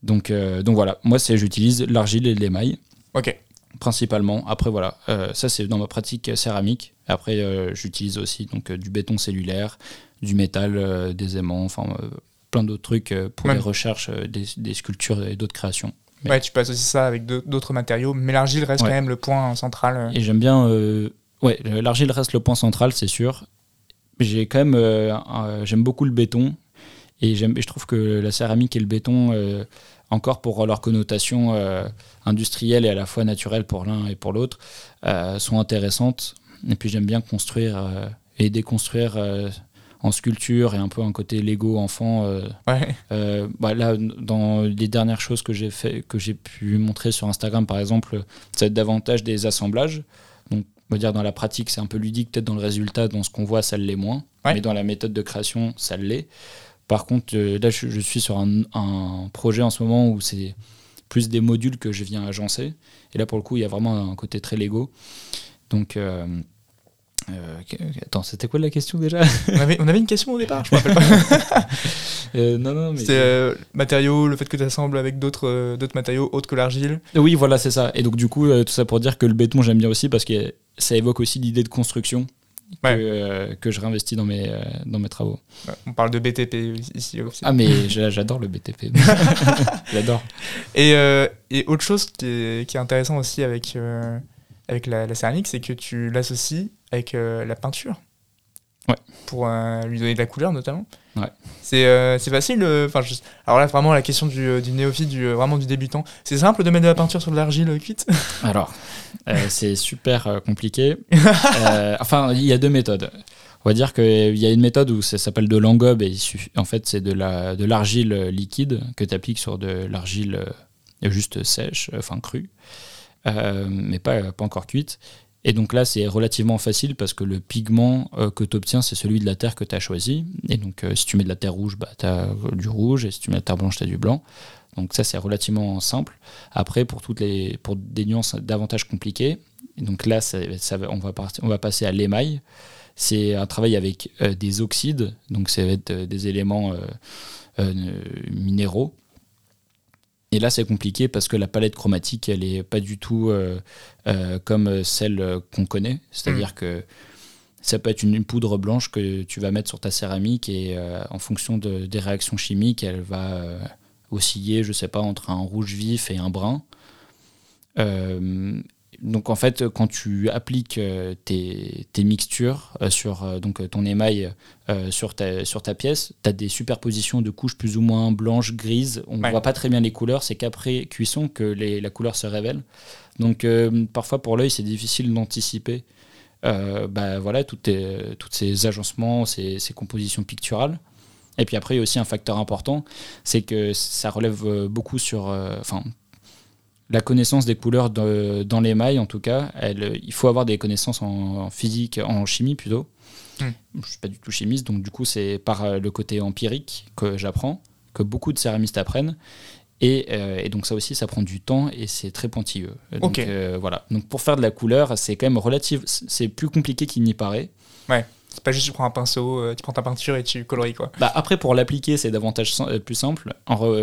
donc, donc voilà, moi j'utilise l'argile et l'émail. Ok principalement. Après, voilà, euh, ça c'est dans ma pratique céramique. Après, euh, j'utilise aussi donc euh, du béton cellulaire, du métal, des aimants, enfin plein d'autres trucs pour les recherches, des, sculptures et d'autres créations. Ouais, tu passes aussi ça avec d'autres matériaux, mais l'argile reste quand même le point central. Et j'aime bien, ouais, l'argile reste le point central, c'est sûr. J'ai quand même, j'aime beaucoup le béton et, je trouve que la céramique et le béton encore pour leur connotation euh, industrielle et à la fois naturelle pour l'un et pour l'autre, euh, sont intéressantes. Et puis j'aime bien construire euh, et déconstruire en sculpture et un peu un côté Lego enfant. Bah là, dans les dernières choses que j'ai fait, que j'ai pu montrer sur Instagram, par exemple, c'est davantage des assemblages. Donc, on va dire dans la pratique, c'est un peu ludique, peut-être dans le résultat, dans ce qu'on voit, ça l'est moins. Mais dans la méthode de création, ça l'est. Par contre, euh, là, je, suis sur un, projet en ce moment où c'est plus des modules que je viens agencer. Et là, pour le coup, il y a vraiment un côté très Lego. Donc, euh, euh, attends, c'était quoi la question déjà on avait, une question au départ, je me rappelle pas. non, non, mais. C'est matériaux, le fait que tu assembles avec d'autres matériaux autres que l'argile. Oui, voilà, c'est ça. Et donc, du coup, tout ça pour dire que le béton, j'aime bien aussi parce que ça évoque aussi l'idée de construction que, euh, que, je réinvestis dans mes, euh, dans mes travaux. On parle de BTP ici aussi. Ah, mais j'adore le BTP. j'adore. Et, euh, et, autre chose qui est, qui est, intéressant aussi avec, avec la, la céramique, c'est que tu l'associes avec la peinture. Ouais. Pour lui donner de la couleur notamment. Ouais. C'est euh, facile. Enfin, alors là, vraiment, la question du, du néophyte, du, vraiment du débutant. C'est simple de mettre de la peinture sur de l'argile cuite? Alors, euh, c'est super euh, compliqué. enfin, il y a deux méthodes. On va dire qu'il y a une méthode où ça s'appelle de l'engobe et en fait, c'est de l'argile de liquide que tu appliques sur de l'argile juste sèche, enfin crue, mais pas, pas encore cuite. Et donc là, c'est relativement facile parce que le pigment euh, que tu obtiens, c'est celui de la terre que tu as choisi. Et donc, euh, si tu mets de la terre rouge, bah, tu as du rouge. Et si tu mets de la terre blanche, tu as du blanc. Donc ça, c'est relativement simple. Après, pour, toutes les, pour des nuances davantage compliquées, donc là, ça, on, va on va passer à l'émail. C'est un travail avec euh, des oxydes, donc ça va être des éléments minéraux et là, c'est compliqué parce que la palette chromatique, elle est pas du tout euh, euh, comme celle qu'on connaît. C'est-à-dire mm. que ça peut être une, poudre blanche que tu vas mettre sur ta céramique et euh, en fonction de, des réactions chimiques, elle va osciller, je sais pas, entre un rouge vif et un brun donc en fait, quand tu appliques euh, tes, mixtures euh, sur euh, donc ton émail sur, ta, sur ta pièce, tu as des superpositions de couches plus ou moins blanches, grises. On ne voit pas très bien les couleurs, c'est qu'après cuisson que la couleur se révèle. Donc parfois pour l'œil, c'est difficile d'anticiper bah, voilà, toutes, toutes ces agencements, ces, ces, compositions picturales. Et puis après, il y a aussi un facteur important, c'est que ça relève beaucoup sur... Enfin, la connaissance des couleurs dans l'émail, en tout cas, elle, il faut avoir des connaissances en, physique, en chimie plutôt. Hmm. Je ne suis pas du tout chimiste, donc du coup, c'est par euh, le côté empirique que j'apprends, que beaucoup de céramistes apprennent. Euh, et, donc ça aussi, ça prend du temps et c'est très pointilleux. Donc euh, voilà. Donc pour faire de la couleur, c'est quand même relative, c'est plus compliqué qu'il n'y paraît. Ouais. C'est pas juste tu prends un pinceau, euh, tu prends ta peinture et tu coloris quoi. Bah après pour l'appliquer c'est davantage euh, plus simple,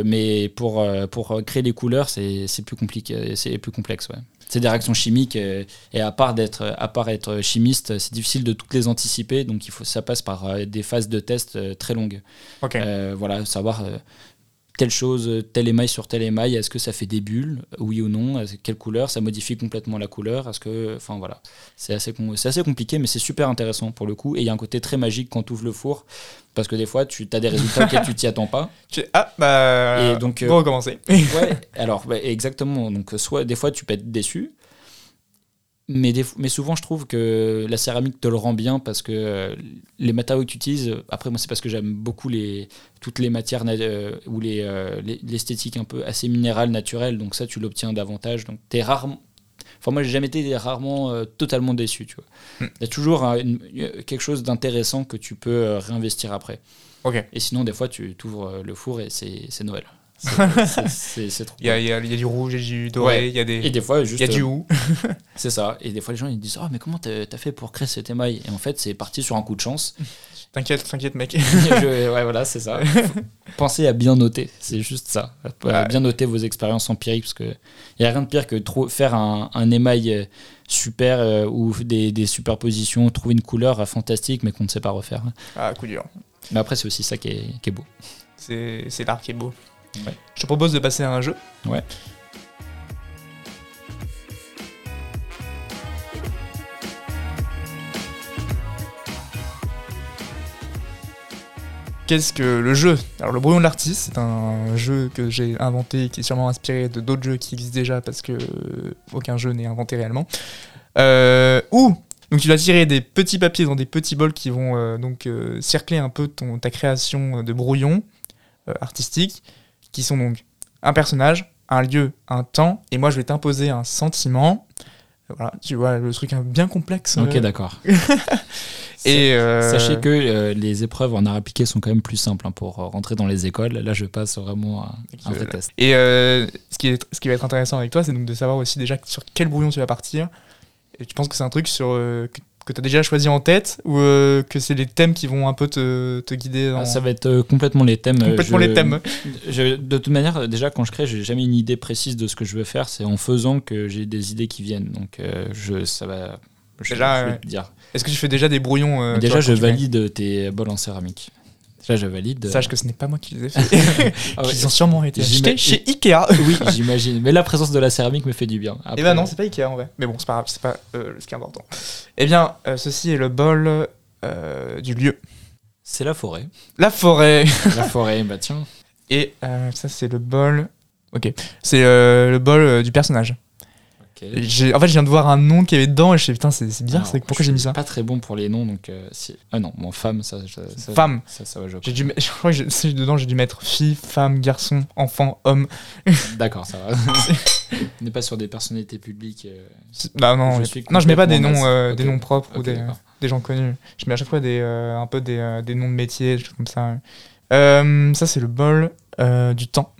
mais pour, euh, pour créer des couleurs c'est plus compliqué, c'est plus complexe ouais. C'est des réactions chimiques et, à part d'être à part être chimiste, c'est difficile de toutes les anticiper donc il faut ça passe par des phases de test très longues. Ok. voilà savoir telle chose, tel émail sur tel émail, est-ce que ça fait des bulles, oui ou non, quelle couleur, ça modifie complètement la couleur, est-ce que, enfin voilà, c'est assez, assez compliqué, mais c'est super intéressant pour le coup, et il y a un côté très magique quand tu ouvres le four, parce que des fois tu as des résultats auxquels tu t'y attends pas. ah bah, et donc, euh, recommencer. ouais, alors bah, exactement, donc soit des fois tu peux être déçu, mais, mais souvent, je trouve que la céramique te le rend bien parce que euh, les matériaux que tu utilises, après, moi, c'est parce que j'aime beaucoup les, toutes les matières euh, ou euh, les, l'esthétique un peu assez minérale, naturelle. Donc, ça, tu l'obtiens davantage. Donc, tu es rarement. Enfin, moi, j'ai jamais été rarement totalement déçu. Tu vois. Il y a toujours quelque chose d'intéressant que tu peux réinvestir après. Et sinon, des fois, tu ouvres le four et c'est Noël. C'est trop. Il y, a, il, y a, du rouge, il y a du doré, il y a des. Et des fois, juste. Il y a du ou. c'est ça. Et des fois, les gens ils disent Oh, mais comment t'as as fait pour créer cet émail? Et en fait, c'est parti sur un coup de chance. T'inquiète, t'inquiète, mec. ouais, voilà, c'est ça. Pensez à bien noter, c'est juste ça. Bien noter vos expériences empiriques, parce qu'il n'y a rien de pire que trop, faire un, un émail euh, super euh, ou des, des, superpositions, trouver une couleur fantastique, mais qu'on ne sait pas refaire. Ah, coup dur. Mais après, c'est aussi ça qui est, qui est beau. C'est l'art qui est beau. Je te propose de passer à un jeu. Ouais. Qu'est-ce que le jeu? Alors le brouillon de l'artiste, c'est un jeu que j'ai inventé qui est sûrement inspiré de d'autres jeux qui existent déjà parce que aucun jeu n'est inventé réellement. Euh, où donc tu vas tirer des petits papiers dans des petits bols qui vont euh, donc euh, cercler un peu ton, ta création de brouillon artistique qui sont donc un personnage, un lieu, un temps, et moi je vais t'imposer un sentiment. Voilà, tu vois, le truc bien complexe. Ok, euh. d'accord. et euh, Sachez que euh, les épreuves en art appliqué sont quand même plus simples hein, pour rentrer dans les écoles. Là, je passe vraiment à un vrai test. Et ce, qui est, ce qui va être intéressant avec toi, c'est donc de savoir aussi déjà sur quel brouillon tu vas partir. Et tu penses que c'est un truc sur, que tu as déjà choisi en tête ou euh, que c'est les thèmes qui vont un peu te, te guider ah, Ça va être euh, complètement les thèmes. Complètement les thèmes. de toute manière, déjà quand je crée, j'ai jamais une idée précise de ce que je veux faire. C'est en faisant que j'ai des idées qui viennent. Donc euh, je, ça va. Je, déjà, dire. Est-ce que tu fais déjà des brouillons Déjà, je valide tes bols en céramique. Ça, je valide. Sache que ce n'est pas moi qui les ai fait. ah Ils ont sûrement été achetés chez Ikea. oui, j'imagine. Mais la présence de la céramique me fait du bien. Eh ben non, c'est pas Ikea en vrai. Mais bon, c'est pas grave, c'est pas euh, ce qui est important. Eh bien, euh, ceci est le bol euh, du lieu. C'est la forêt. La forêt. la forêt, bah tiens. Et ça, c'est le bol. Ok. C'est le bol du personnage. En fait, je viens de voir un nom qui avait dedans et je sais putain, c'est bizarre, Alors, pourquoi je j'ai mis suis ça Pas très bon pour les noms, donc euh, si. Ah non, mon femme, ça. ça, Femme. Ça, ça va, je dû, je crois que j'ai- c'est dedans, j'ai dû mettre fille, femme, garçon, enfant, homme. D'accord, ça va. On n'est pas sur des personnalités publiques. euh, C'est- Bah non, Je suis non, je mets pas des noms, euh, des noms propres ou des, gens connus. Je mets à chaque fois des, euh, un peu des, des noms de métiers, des choses comme ça. Ça, c'est le bol du temps.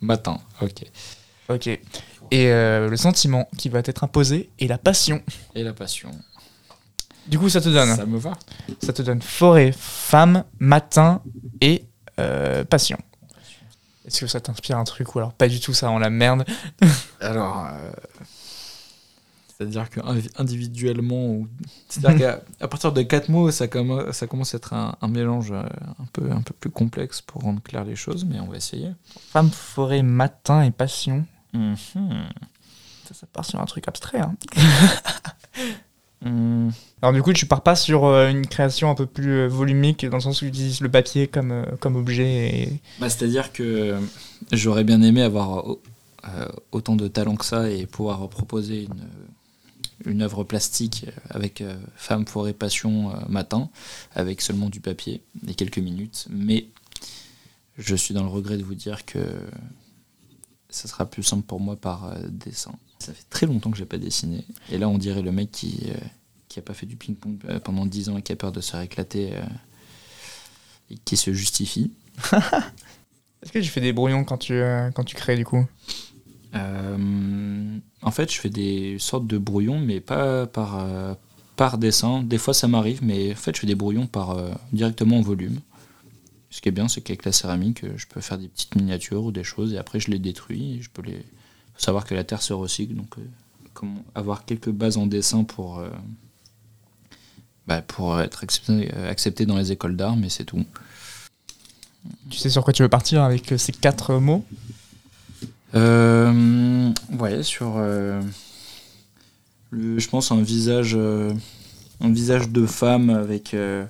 Matin, ok. Ok. Et euh, le sentiment qui va être imposé et la passion. Et la passion. Du coup, ça te donne. Ça me va. Ça te donne forêt, femme, matin et euh, passion. Est-ce que ça t'inspire un truc ou alors pas du tout ça en la merde Alors, euh, c'est-à-dire que individuellement, ou... c'est-à-dire qu'à à partir de quatre mots, ça, ça commence à être un, un mélange un peu, un peu plus complexe pour rendre clair les choses, mais on va essayer. Femme, forêt, matin et passion. Mhm. Ça, ça part sur un truc abstrait. Hein. Mhm. Alors du coup, tu pars pas sur euh, une création un peu plus euh, volumique dans le sens où tu utilises le papier comme, euh, comme objet. Et... Bah, c'est-à-dire que j'aurais bien aimé avoir euh, autant de talent que ça et pouvoir proposer une, une œuvre plastique avec euh, femme, forêt, passion, euh, matin, avec seulement du papier et quelques minutes. Mais je suis dans le regret de vous dire que ça sera plus simple pour moi par euh, dessin. Ça fait très longtemps que j'ai pas dessiné. Et là, on dirait le mec qui, euh, qui a pas fait du ping-pong euh, pendant 10 ans et qui a peur de se faire éclater et qui se justifie. Est-ce que tu fais des brouillons quand tu, quand tu crées du coup? Euh, en fait, je fais des sortes de brouillons, mais pas par, par dessin. Des fois, ça m'arrive, mais en fait, je fais des brouillons par, directement en volume. Ce qui est bien, c'est qu'avec la céramique, euh, je peux faire des petites miniatures ou des choses, et après, je les détruis. Et je peux les... faut savoir que la terre se recycle, donc euh, comment avoir quelques bases en dessin pour, euh, bah, pour être accepté, accepté dans les écoles d'art, mais c'est tout. Tu sais sur quoi tu veux partir avec ces quatre mots? Euh, ouais, sur. le- je pense un visage. un visage de femme avec. euh,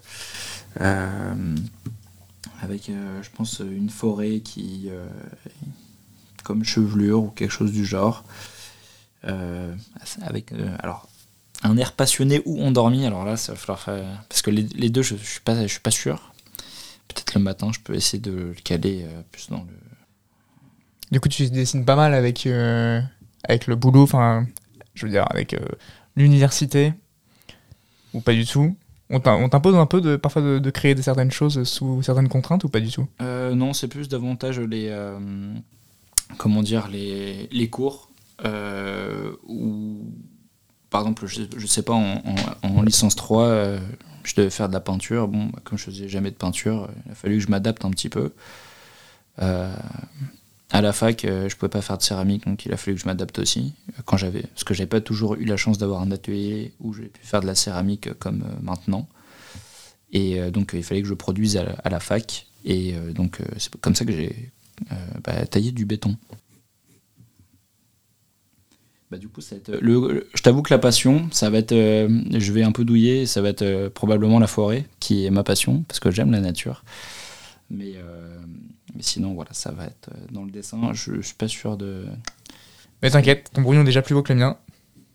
avec, euh, je pense, une forêt qui. euh, comme chevelure ou quelque chose du genre. Euh, avec. alors. Un air passionné ou endormi, alors là, ça va falloir faire. Parce que les, deux, je, je suis pas, je suis pas sûr. Peut-être le matin, je peux essayer de le caler plus dans le. Du coup, tu dessines pas mal avec, avec le boulot, enfin, je veux dire, avec l'université, ou pas du tout On t'im- on t'impose un peu parfois de, créer certaines choses sous certaines contraintes ou pas du tout? Euh, non, c'est plus davantage les, euh, comment dire, les, les cours euh, où, par exemple, je, je sais pas, en, en- en licence 3, euh, je devais faire de la peinture. Bon, bah, comme je faisais jamais de peinture, il a fallu que je m'adapte un petit peu. À la fac, euh, je pouvais pas faire de céramique, donc il a fallu que je m'adapte aussi. Quand j'avais, parce que j'avais pas toujours eu la chance d'avoir un atelier où j'ai pu faire de la céramique comme euh, maintenant. Et euh, donc il fallait que je produise à la, fac. Et donc c'est comme ça que j'ai bah, taillé du béton. Bah, du coup, ça va être, je t'avoue que la passion, ça va être, je vais un peu douiller, ça va être probablement la forêt, qui est ma passion, parce que j'aime la nature. Mais, euh, mais sinon, voilà, ça va être euh, dans le dessin. Je, je suis pas sûr de. Mais t'inquiète, ton brouillon est déjà plus beau que le mien.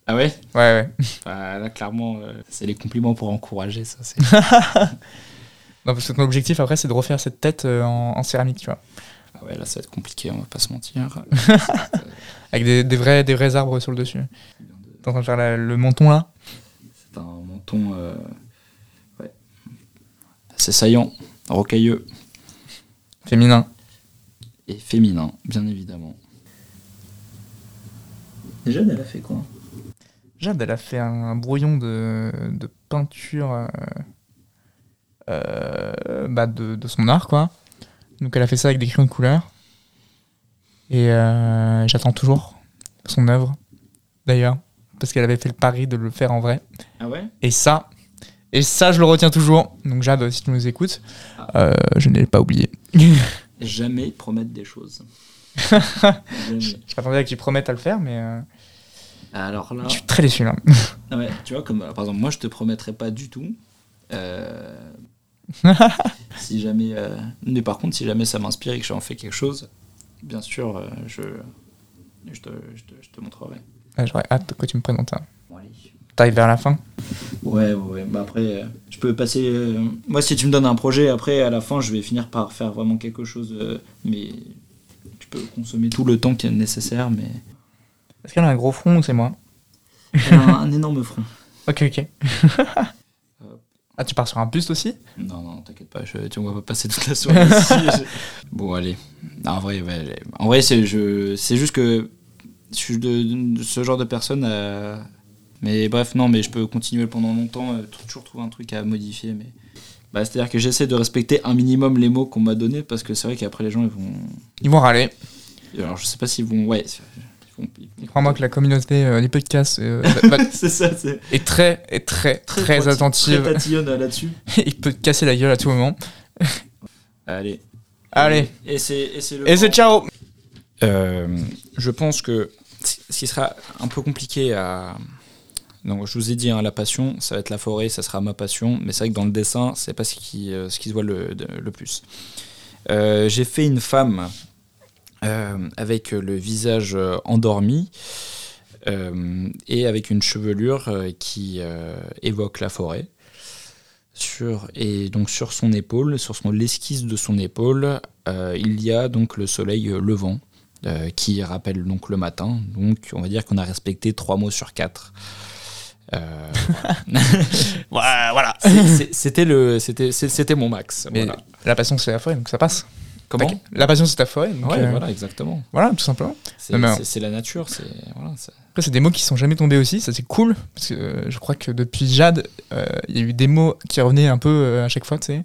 Ah ouais? Ouais, ouais. Bah, Là, clairement, euh, c'est les compliments pour encourager, ça. c'est- Non, parce que ton objectif après, c'est de refaire cette tête euh, en, en céramique, tu vois. Ah ouais, là, ça va être compliqué, on va pas se mentir. Avec des, des vrais, des vrais arbres sur le dessus. T'es en train de faire la- le menton là? C'est un menton euh, ouais. assez saillant, rocailleux Féminin. et féminin, bien évidemment. Et Jeanne, elle a fait quoi? Jade, elle a fait un, brouillon de, de peinture euh, euh, bah, de, de son art, quoi. Donc elle a fait ça avec des crayons de couleur. Et euh, j'attends toujours son œuvre, d'ailleurs, parce qu'elle avait fait le pari de le faire en vrai. Ah ouais? Et ça, et ça, je le retiens toujours. Donc Jade, si tu nous écoutes, euh, je ne l'ai pas oublié. Jamais promettre des choses. Je m'attendais à qu'ils promettent à le faire, mais euh, Alors là, je suis très déçu là. ah ouais, tu vois, comme euh, par exemple, moi je te promettrai pas du tout. euh, si jamais, euh, mais par contre, si jamais ça m'inspire et que j'en fais quelque chose, bien sûr, euh, je, je, te, je, te, je te montrerai. Ouais, J'aurais hâte que tu me présentes ça. Bon, allez. T'arrives vers la fin Ouais, ouais, ouais. Bah après, euh, je peux passer. euh, Moi, si tu me donnes un projet, après, à la fin, je vais finir par faire vraiment quelque chose. euh, Mais tu peux consommer tout le temps qui est nécessaire, mais. Est-ce qu'elle a un gros front ou c'est moi un, un énorme front. Ok, ok. ah, tu pars sur un buste aussi Non, non, t'inquiète pas, je, tu, on va pas passer toute la soirée ici. je- Bon, allez. Non, en vrai, ouais, en vrai c'est je- c'est juste que je suis de, de ce genre de personne. euh, Mais bref, non, mais je peux continuer pendant longtemps, euh, toujours trouver un truc à modifier. Mais bah, C'est-à-dire que j'essaie de respecter un minimum les mots qu'on m'a donnés parce que c'est vrai qu'après les gens ils vont. Ils vont râler. Alors je sais pas s'ils vont. Ouais. Crois-moi que la communauté euh, des podcasts euh, va- c'est ça, c'est est très, est très, très, attentive. Très tatillonne euh, là-dessus. Il peut te casser la gueule à tout moment. Allez. Allez. Et c'est et c'est le Et c'est ciao Euh, je pense que ce qui sera un peu compliqué à. Donc, je vous ai dit, hein, la passion, ça va être la forêt, ça sera ma passion. Mais c'est vrai que dans le dessin, c'est pas ce qui, euh, ce qui se voit le, plus. Euh, J'ai fait une femme euh, avec le visage euh, endormi et avec une chevelure qui évoque la forêt. Et donc sur son épaule, sur son l'esquisse de son épaule, il y a donc le soleil levant qui rappelle donc le matin. Donc on va dire qu'on a respecté trois mots sur quatre. Euh, voilà. c'était le, c'était, mon max. Mais voilà. la passion, c'est la forêt, donc ça passe. Comment. La passion, c'est ta forêt. Donc, Ouais, euh, voilà, exactement. voilà, tout simplement. C'est, la nature. C'est voilà. Après, c'est des mots qui sont jamais tombés aussi, ça c'est cool, parce que euh, je crois que depuis Jade, il y a eu des mots qui revenaient un peu à chaque fois, tu sais.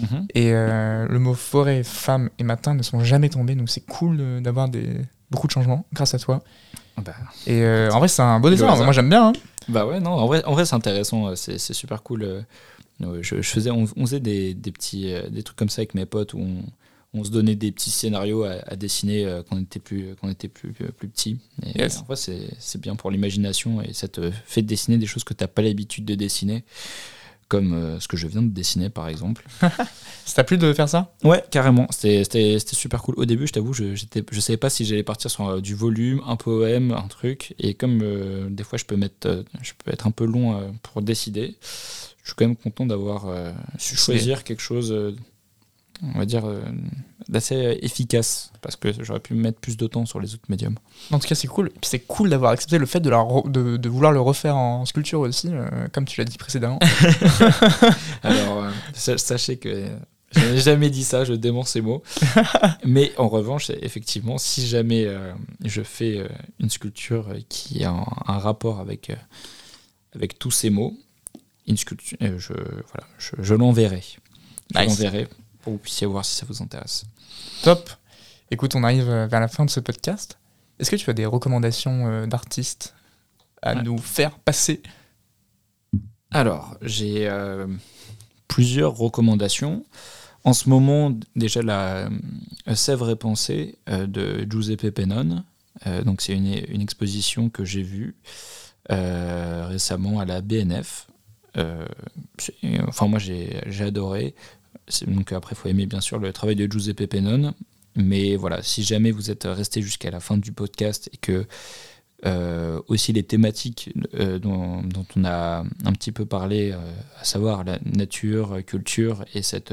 Mhm. Et le mot forêt, femme et matin ne sont jamais tombés, donc c'est cool d'avoir des... beaucoup de changements grâce à toi. Bah, Et en vrai, c'est un beau hasard. moi j'aime bien. hein. Bah ouais, non, en vrai, en vrai c'est intéressant, euh, c'est, super cool. euh, Je, je faisais, on, on faisait des, des petits, euh, des trucs comme ça avec mes potes où on, on se donnait des petits scénarios à, à dessiner euh, quand on était plus, quand on était plus, plus, plus petit. Et Yes. en vrai, c'est, c'est bien pour l'imagination et ça te fait dessiner des choses que tu n'as pas l'habitude de dessiner, comme euh, ce que je viens de dessiner par exemple. Ça t'a plu de faire ça? Ouais, carrément. C'était, super cool. Au début, je t'avoue, je, je savais pas si j'allais partir sur euh, du volume, un poème, un truc. Et comme euh, des fois, je peux, mettre, je peux être un peu long pour décider, je suis quand même content d'avoir su choisir quelque chose, on va dire, euh, d'assez euh, efficace. Parce que j'aurais pu mettre plus de temps sur les autres médiums. En tout cas, c'est cool. Et puis c'est cool d'avoir accepté le fait de, la re- de, de vouloir le refaire en sculpture aussi, euh, comme tu l'as dit précédemment. Alors, euh, sa- sachez que je n'ai jamais dit ça, je dément ces mots. Mais en revanche, effectivement, si jamais je fais une sculpture qui a un, un rapport avec, avec tous ces mots, une sculpture, je, voilà, je, je l'enverrai. Je Nice. l'enverrai pour que vous puissiez voir si ça vous intéresse. Top. Écoute, on arrive euh, vers la fin de ce podcast. Est-ce que tu as des recommandations euh, d'artistes à Ouais. nous faire passer? Alors, j'ai euh, plusieurs recommandations. En ce moment, déjà la euh, Sèvres et Pensée euh, de Giuseppe Pennone. Euh, donc, c'est une, une exposition que j'ai vue récemment à la BNF. Enfin, moi, j'ai adoré. Donc, après, il faut aimer bien sûr le travail de Giuseppe Pennone. Mais voilà, si jamais vous êtes resté jusqu'à la fin du podcast et que euh, aussi les thématiques euh, dont, on a un petit peu parlé, euh, à savoir la nature, culture et cette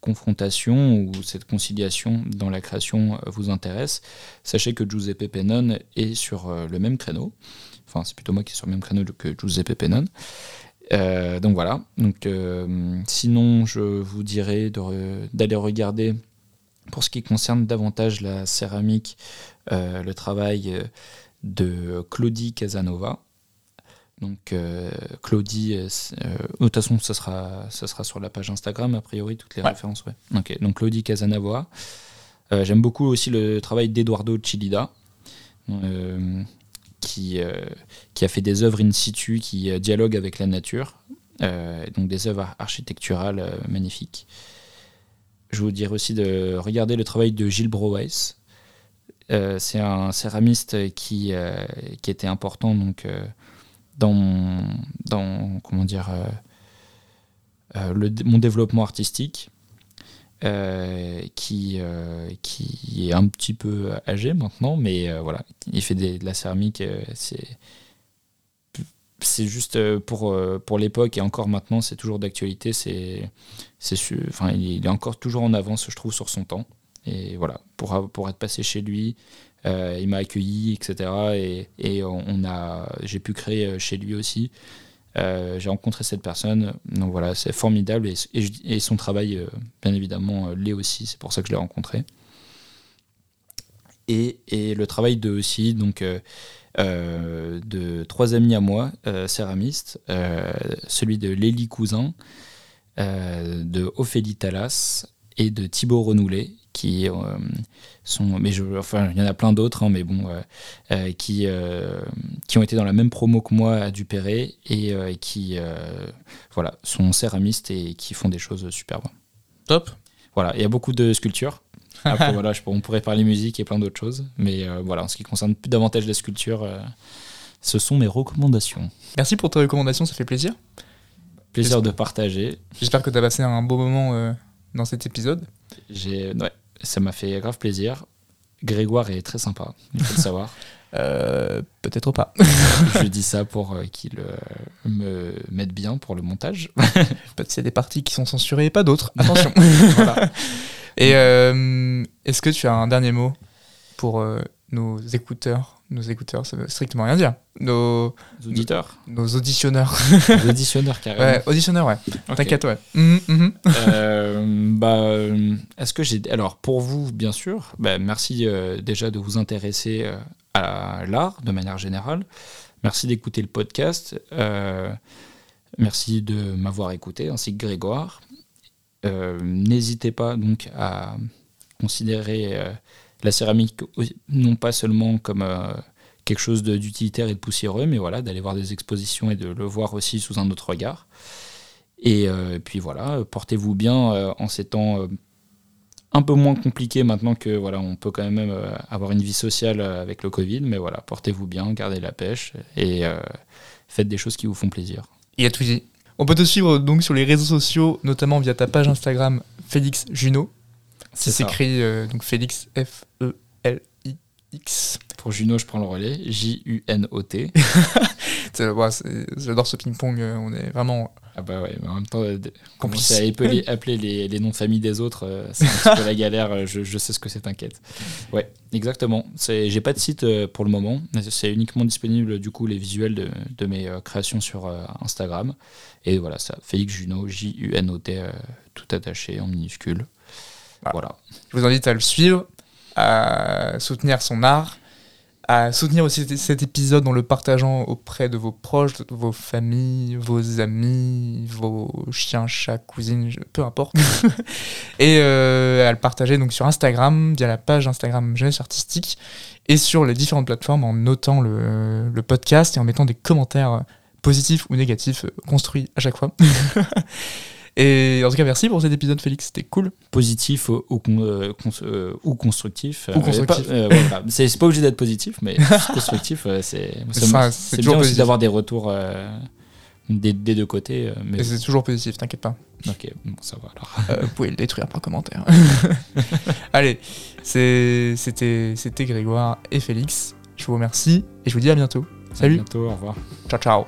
confrontation ou cette conciliation dans la création vous intéresse, sachez que Giuseppe Pennone est sur le même créneau. Enfin, c'est plutôt moi qui suis sur le même créneau que Giuseppe Pennone. Euh, donc voilà. Donc, euh, sinon, je vous dirais re- d'aller regarder, pour ce qui concerne davantage la céramique, euh, le travail de Claudie Casanova. Donc Claudie, de toute façon, ça sera, ça sera sur la page Instagram, a priori, toutes les Ouais. références. Ouais. Donc Claudie Casanova. J'aime beaucoup aussi le travail d'Eduardo Chilida, euh, qui, euh, qui a fait des œuvres in situ qui euh, dialoguent avec la nature, euh, donc des œuvres architecturales magnifiques. Je vous dirais aussi de regarder le travail de Gilles Broweis, euh, c'est un céramiste qui, qui était important donc, dans, dans comment dire, le, mon développement artistique. Euh, qui, euh, qui est un petit peu âgé maintenant, mais euh, voilà, il fait de la céramique. c'est c'est juste pour, pour l'époque et encore maintenant, c'est toujours d'actualité. Enfin, il est encore toujours en avance, je trouve, sur son temps. Et voilà, pour, pour être passé chez lui, il m'a accueilli, etc. Et, et on a, j'ai pu créer chez lui aussi. Euh, j'ai rencontré cette personne, donc voilà, c'est formidable. Et, son travail, euh, bien évidemment, euh, l'est aussi, c'est pour ça que je l'ai rencontré. Et, et le travail de aussi, donc de trois amis à moi, céramistes, celui de Lélie Cousin, de Ophélie Talas et de Thibaut Renoulet, qui euh, sont, mais je, enfin, il y en a plein d'autres, hein, mais bon, euh, euh, qui, qui ont été dans la même promo que moi à Dupéré et qui, voilà, sont céramistes et qui font des choses superbes. Top. Voilà, il y a beaucoup de sculptures. Après, voilà, je, on pourrait parler musique et plein d'autres choses, mais voilà, en ce qui concerne davantage la sculpture, ce sont mes recommandations. Merci pour tes recommandations, ça fait plaisir. Plaisir de partager. J'espère que tu as passé un beau moment dans cet épisode. J'ai, ouais, ça m'a fait grave plaisir. Grégoire est très sympa, il faut le savoir. Euh, Peut-être pas. je dis ça pour euh, qu'il euh, me mette bien pour le montage. Peut-être qu'il y a des parties qui sont censurées et pas d'autres. Attention. voilà. Et est-ce que tu as un dernier mot pour nos écouteurs Nos écouteurs, ça veut strictement rien dire. Nos, auditeurs, nos auditionneurs. les auditionneurs carrément. Ouais, auditionneurs, ouais. Ok. T'inquiète, ouais. Mhm, mhm. Euh, bah, euh, est-ce que j'ai. Alors, pour vous, bien sûr, bah, merci euh, déjà de vous intéresser euh, à l'art de manière générale. Merci d'écouter le podcast. Euh, merci de m'avoir écouté, ainsi que Grégoire. Euh, N'hésitez pas donc à considérer euh, la céramique non pas seulement comme euh, quelque chose d'utilitaire et de poussiéreux, mais voilà, d'aller voir des expositions et de le voir aussi sous un autre regard. Et euh, puis voilà, portez-vous bien euh, en ces temps un peu moins compliqués maintenant que voilà, on peut quand même avoir une vie sociale avec le Covid, mais voilà, portez-vous bien, gardez la pêche et faites des choses qui vous font plaisir. A tout dit. On peut te suivre donc sur les réseaux sociaux, notamment via ta page Instagram Félix Juno. Ça. écrit euh, donc Félix F E L I X. Pour Juno, je prends le relais, J-U-N-O-T. C'est- ouais, c'est- J'adore ce ping-pong. euh, On est vraiment Ah bah ouais, mais en même temps, euh, commencer à appeler, appeler les, les noms de famille des autres, euh, c'est un petit peu la galère, je, je sais ce que c'est, t'inquiète. Ouais, exactement. J'ai pas de site euh, pour le moment, c'est uniquement disponible du coup les visuels de, de mes créations sur Instagram. Et voilà, ça, Félix Juno, J-U-N-O-T, euh, tout attaché en minuscule. Voilà. Voilà. Je vous invite à le suivre, à soutenir son art, à soutenir aussi cet- épisode en le partageant auprès de vos proches, de vos familles, vos amis, vos chiens, chats, cousines, peu importe. et euh, à le partager donc sur Instagram, via la page Instagram Jeunesse Artistique, et sur les différentes plateformes en notant le, le podcast et en mettant des commentaires positifs ou négatifs euh, construits à chaque fois. Et en tout cas, merci pour cet épisode, Félix. C'était cool. Positif ou, euh, cons- euh, ou constructif. Ou euh, constructif. voilà. C'est pas obligé d'être positif, mais constructif, c'est bien toujours aussi positif. d'avoir des retours des, des deux côtés. mais c'est toujours positif, t'inquiète pas. Ok, bon, ça va alors. Vous pouvez le détruire par commentaire. Allez, c'était Grégoire et Félix. Je vous remercie et je vous dis à bientôt. À Salut, bientôt, au revoir. ciao ciao.